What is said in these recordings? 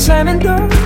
slamming doors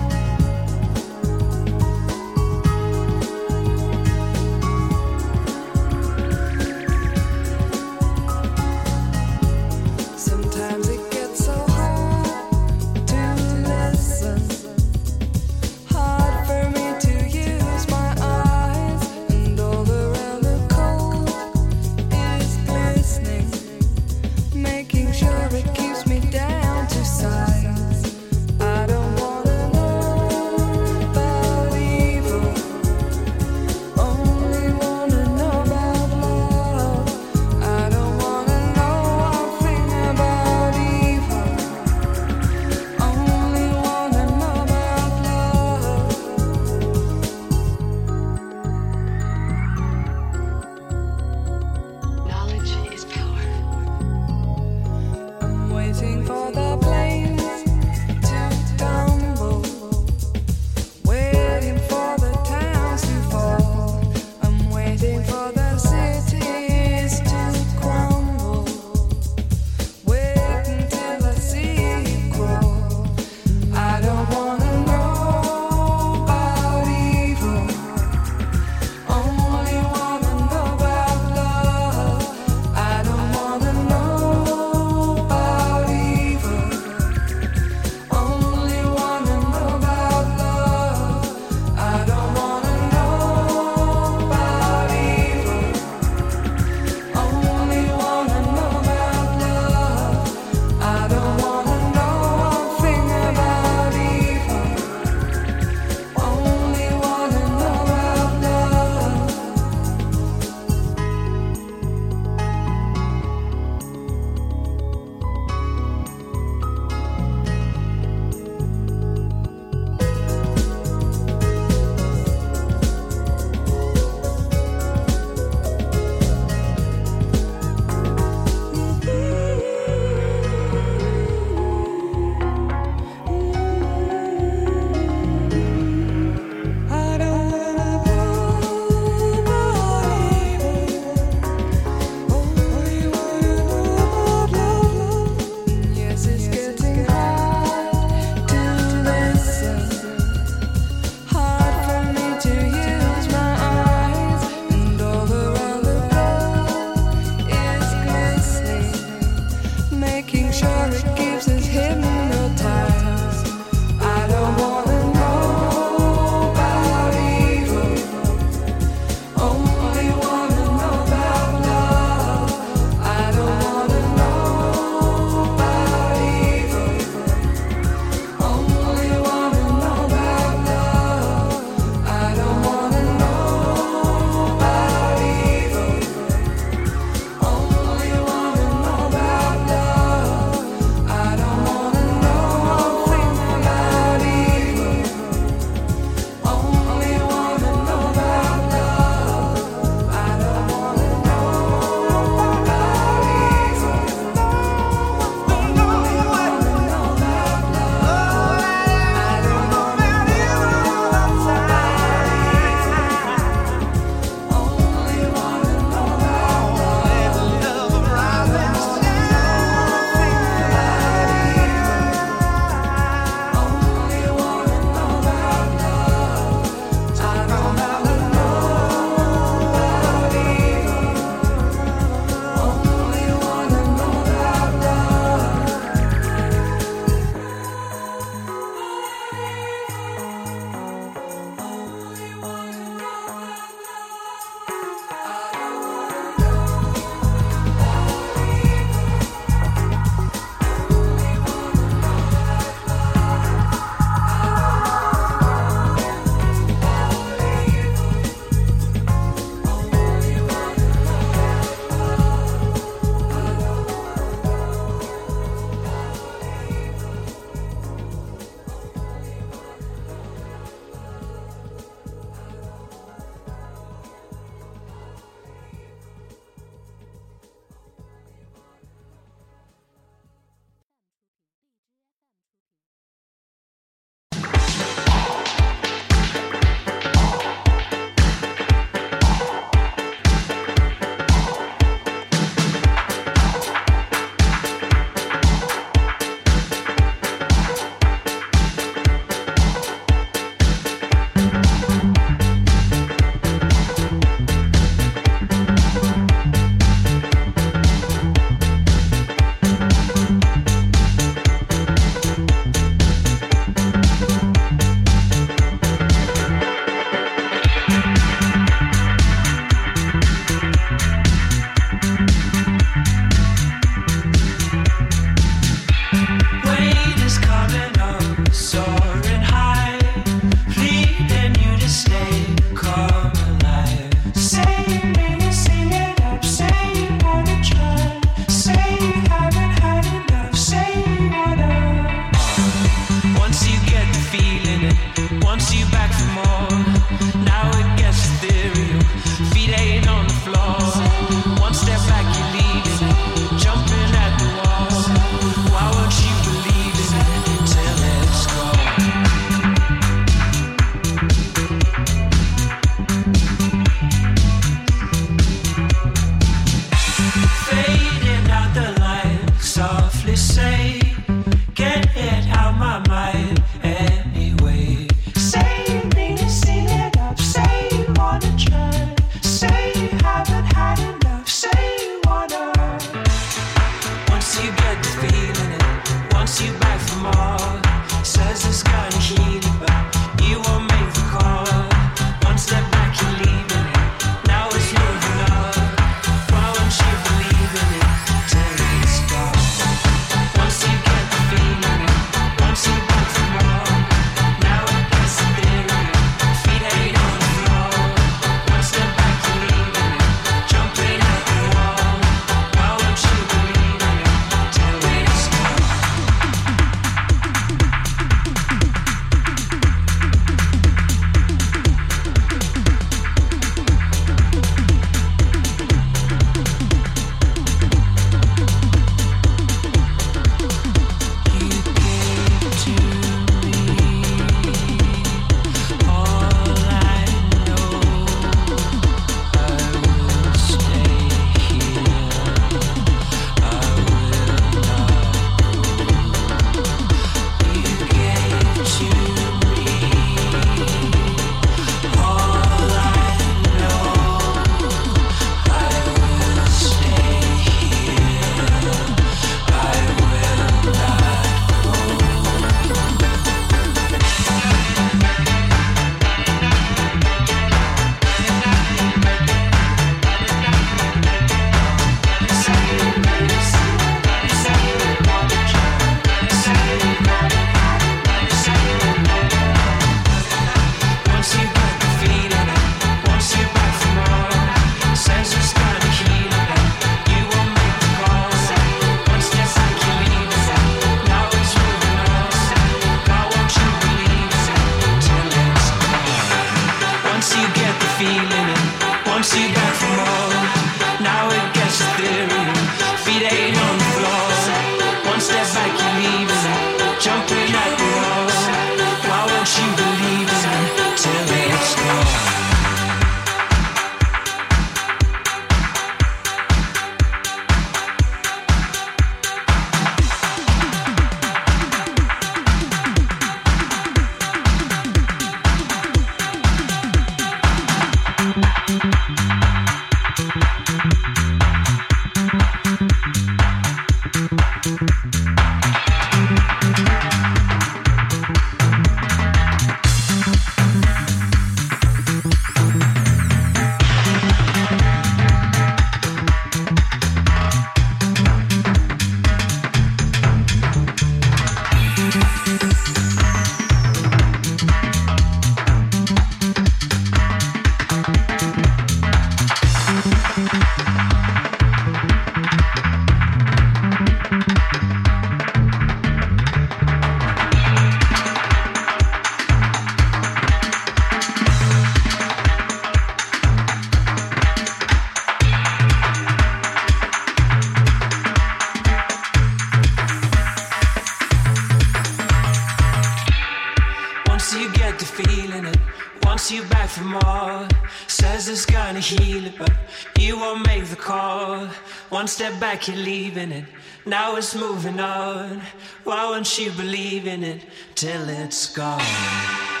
back, you're leaving it. Now it's moving on. Why won't you believe in it till it's gone?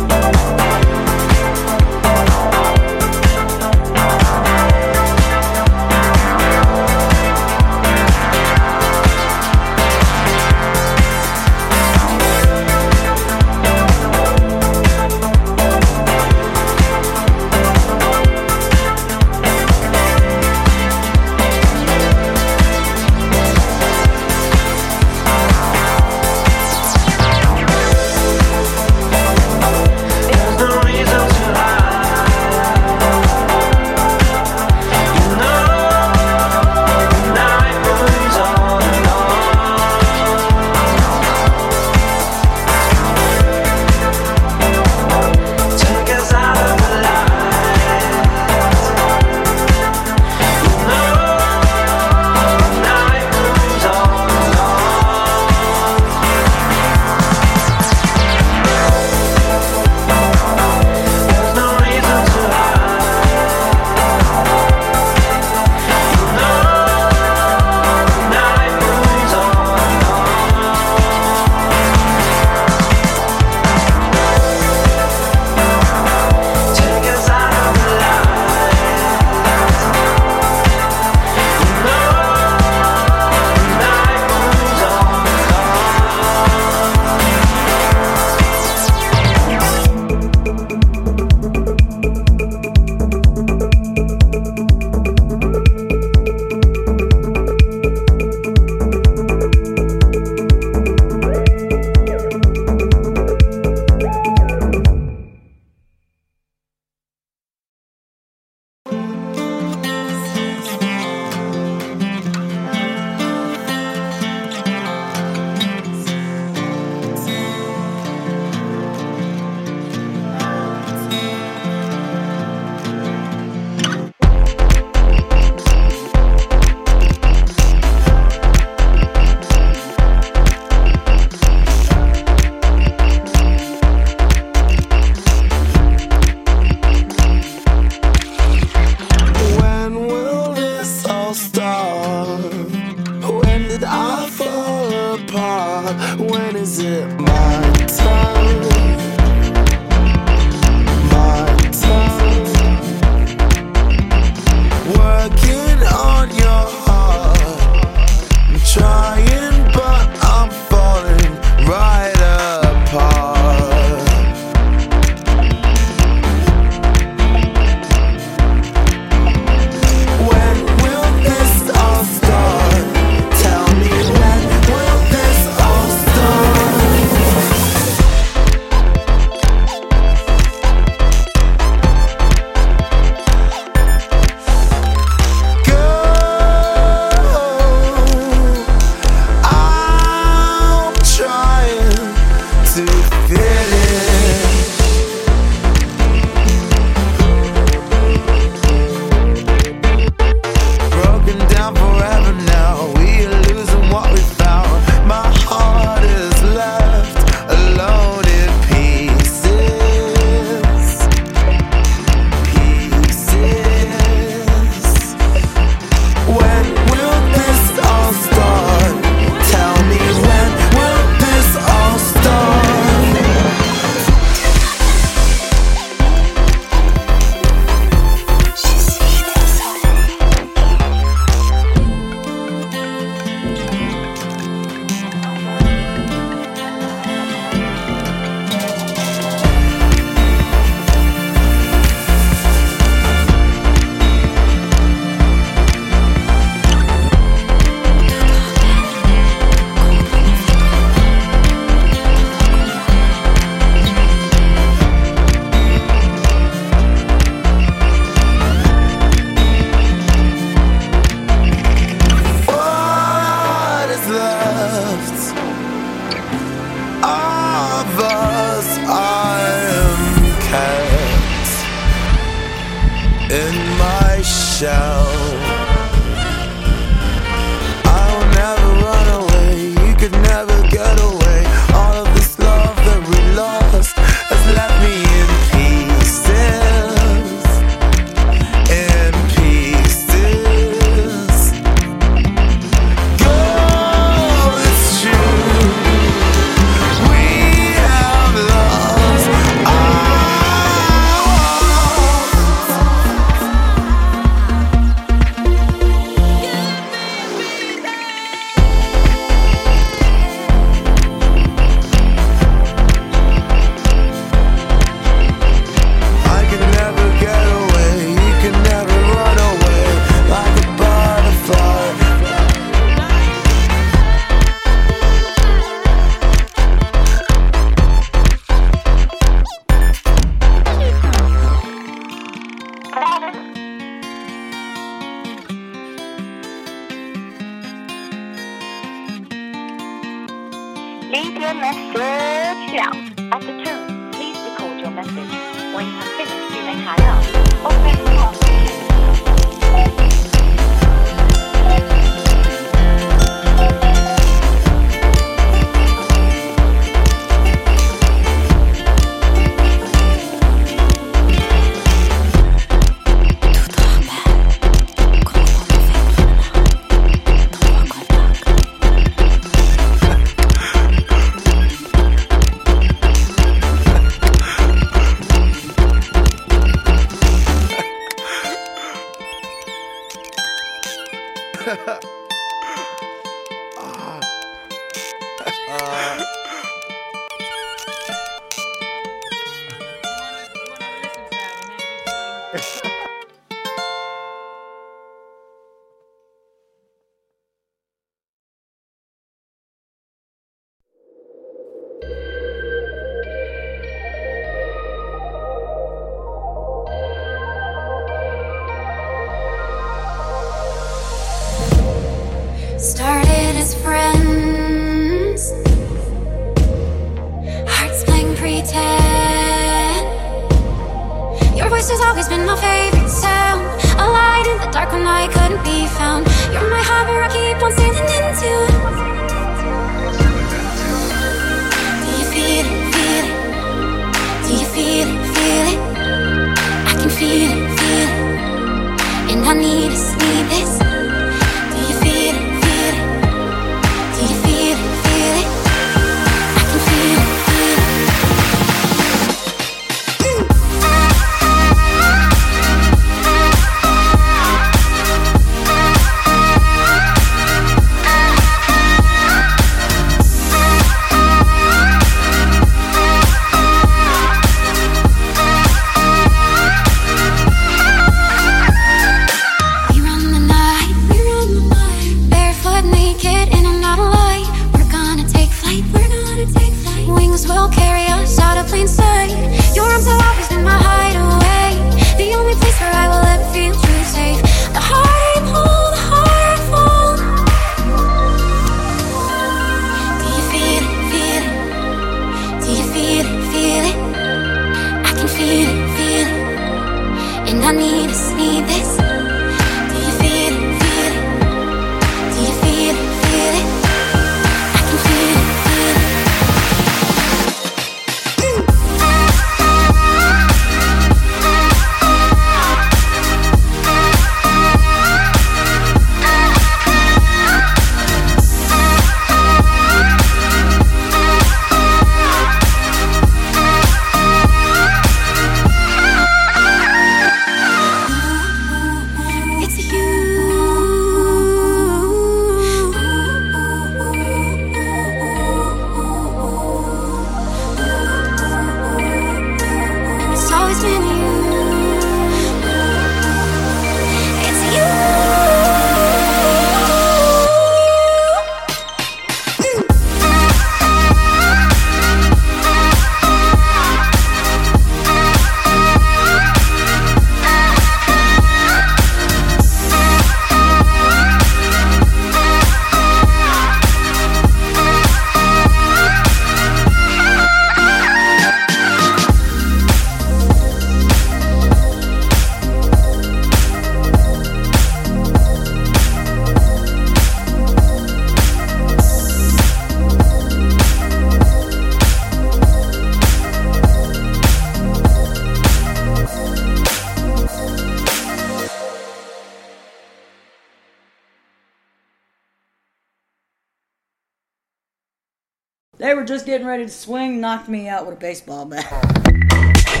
Getting ready to swing, knocked me out with a baseball bat.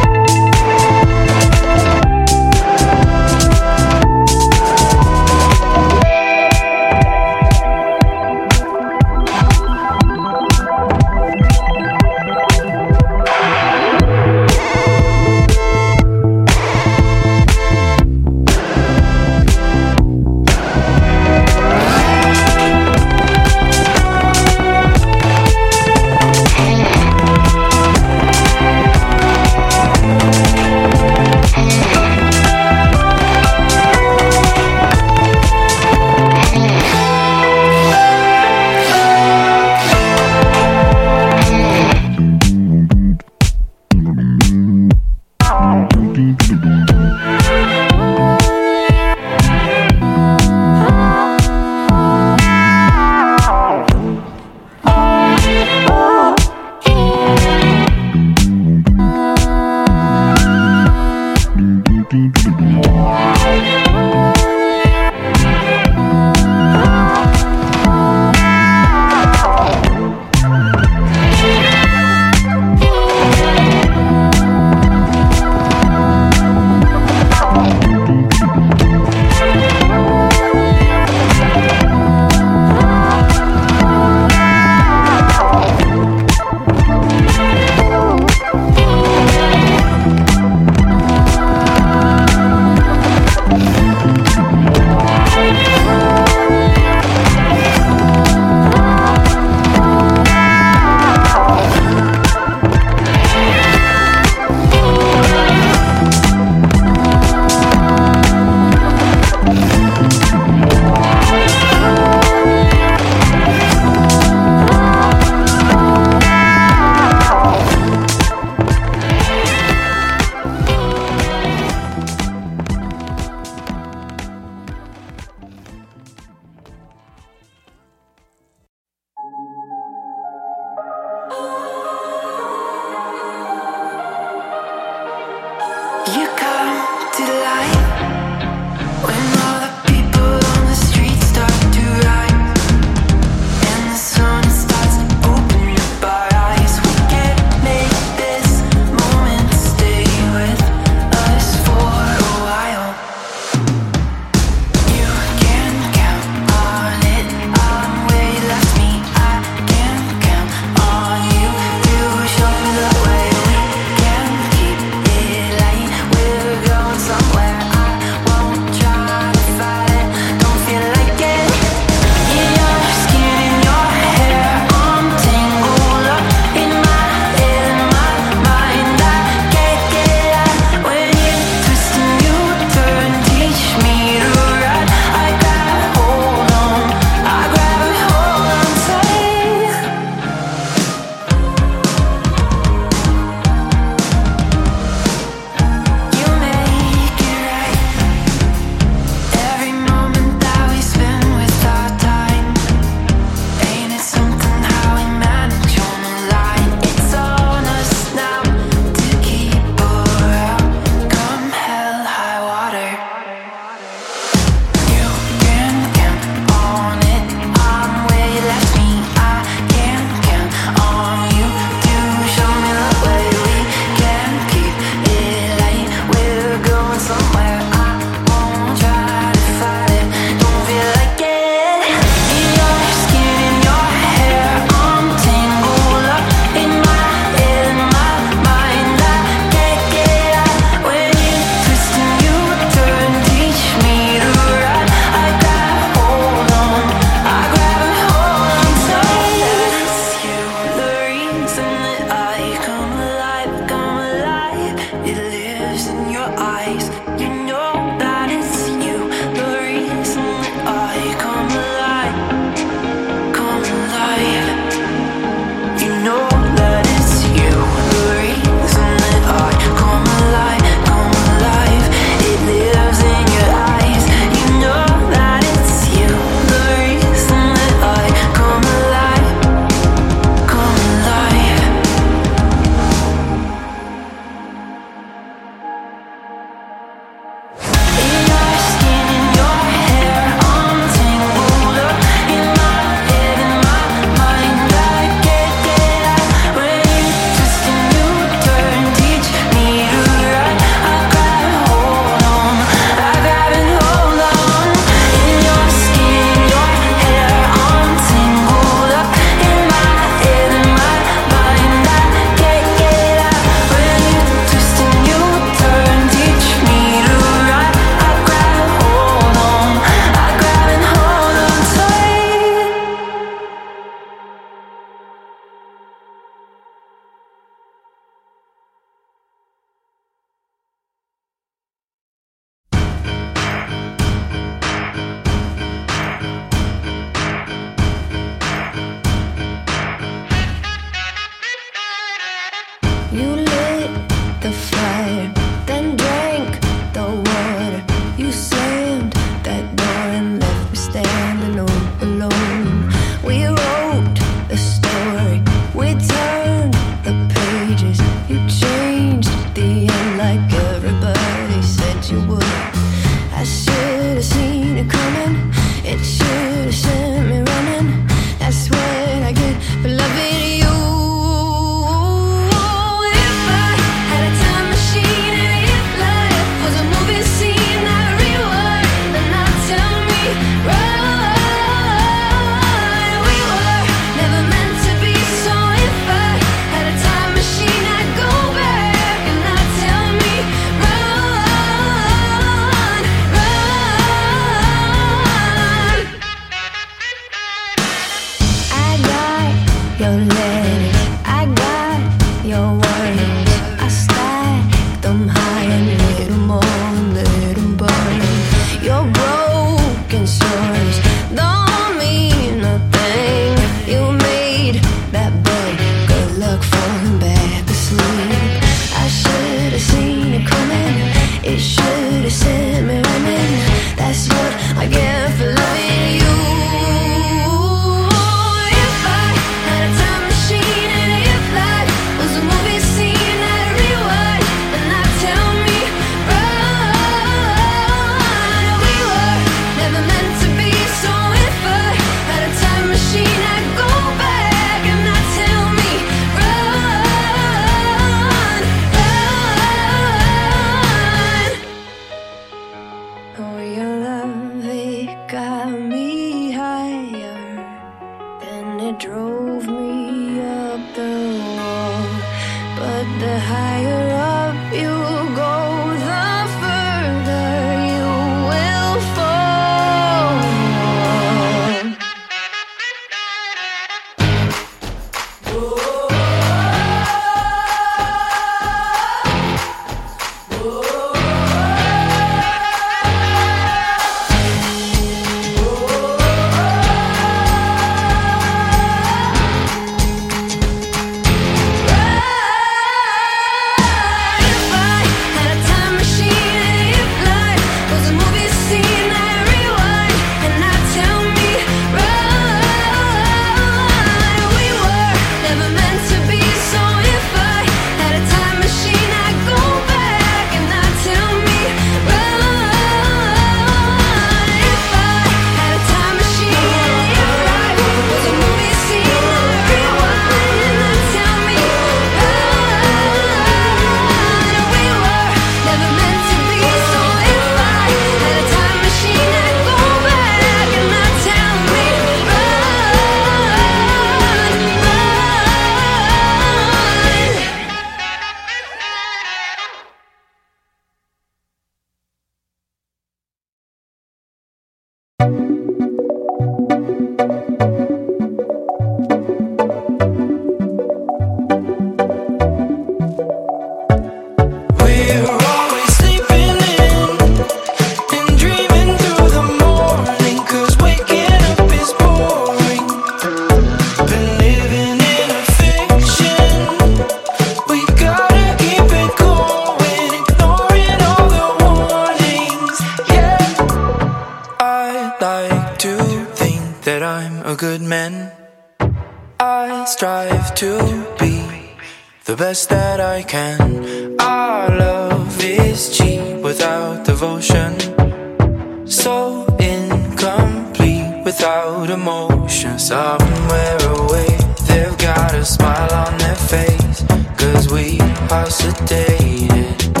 Somewhere away. They've got a smile on their face, cause we are sedated.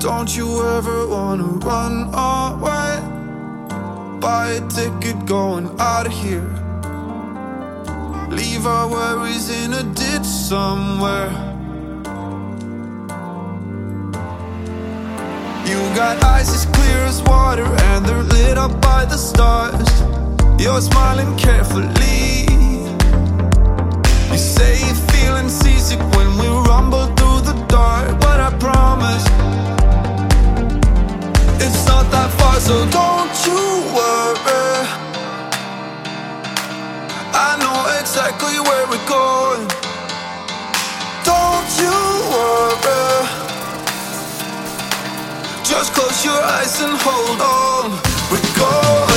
Don't you ever wanna run away? Buy a ticket going out of here. Leave our worries in a ditch somewhere. You got eyes as clear as water, and they're lit up by the stars. You're smiling carefully. You say you're feeling seasick when we rumble through the dark, but I promise. It's not that far, so don't you worry. I know exactly where we're going. Don't you worry. Just close your eyes and hold on. We're going.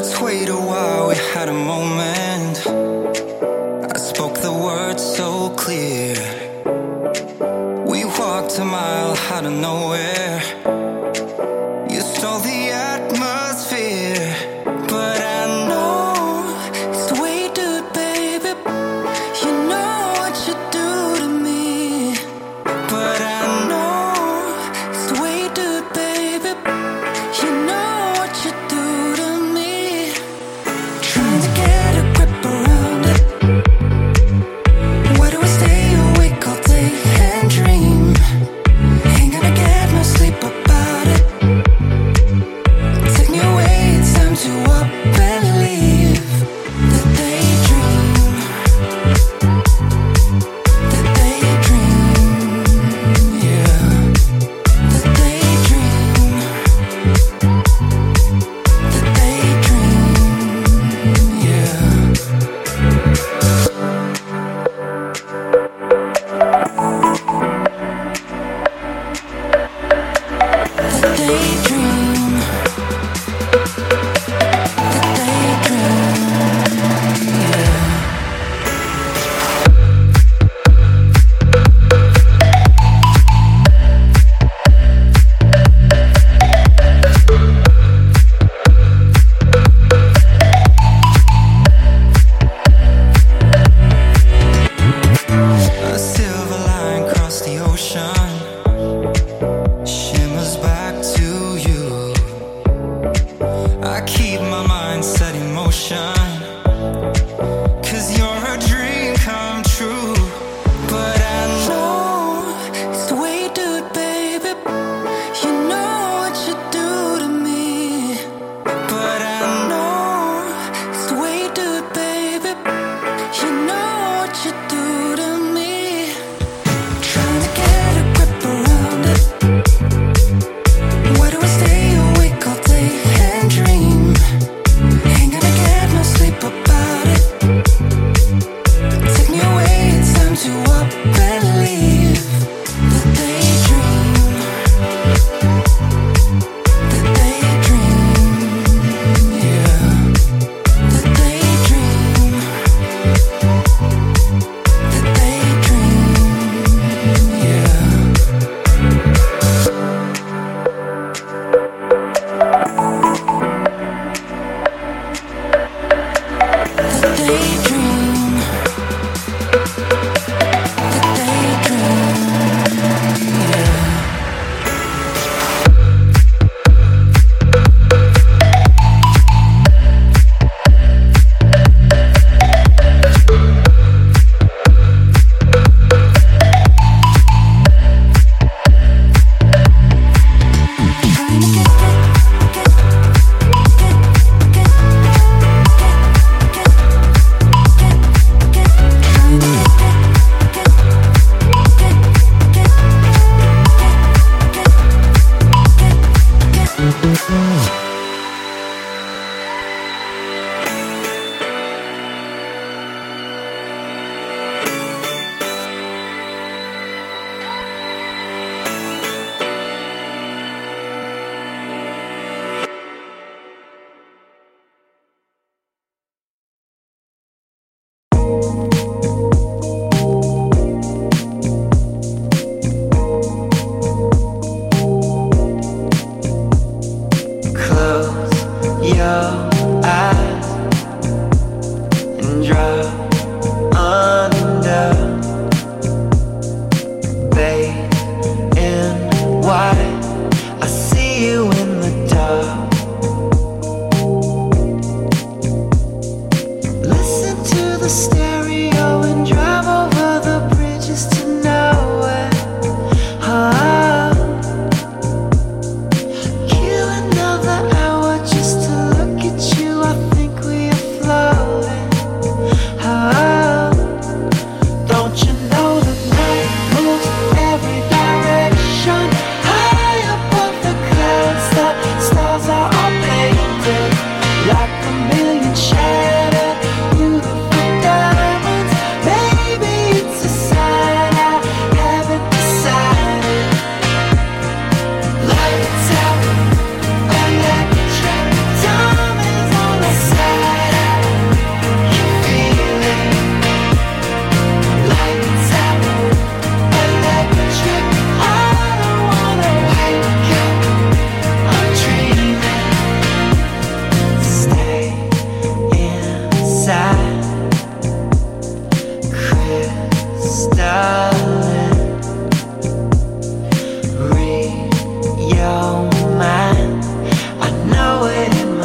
Let's wait a while, we had a moment. I spoke the words so clear. We walked a mile out of nowhere.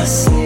It in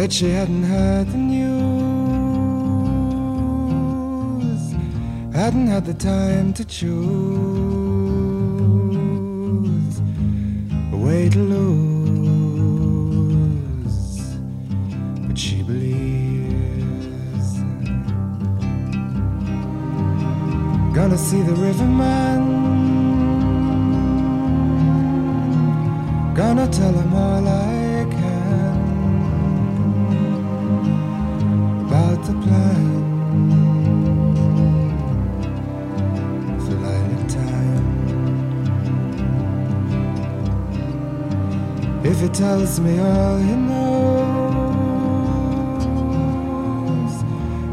Said she hadn't heard the news, hadn't had the time to choose a way to lose. But she believes. Gonna see the riverman. Gonna tell him all I the. If he tells me all he knows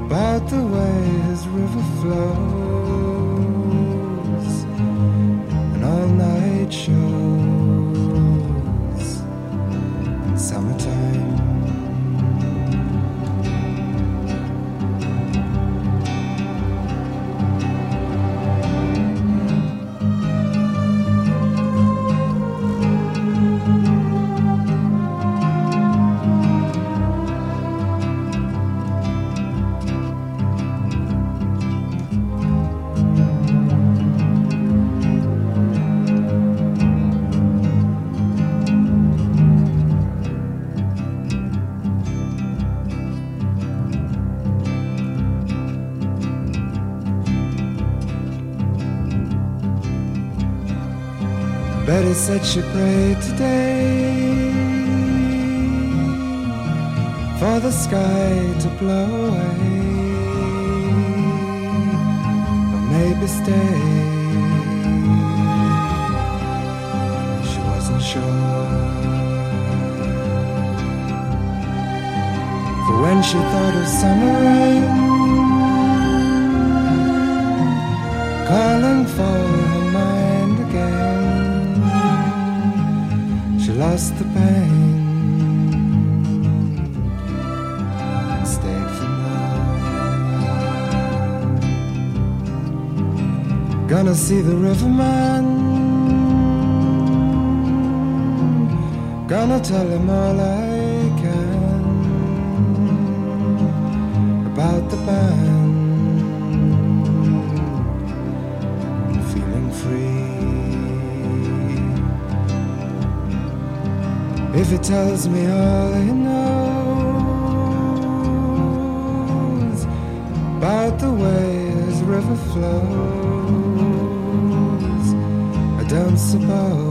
about the way his river flows and all night shows Said she prayed today for the sky to blow away, or maybe stay. She wasn't sure. For when she thought of summer rain calling for lost the pain stayed for more. Gonna see the riverman. Gonna tell him all I can about the band. If he tells me all he knows about the way his river flows, I don't suppose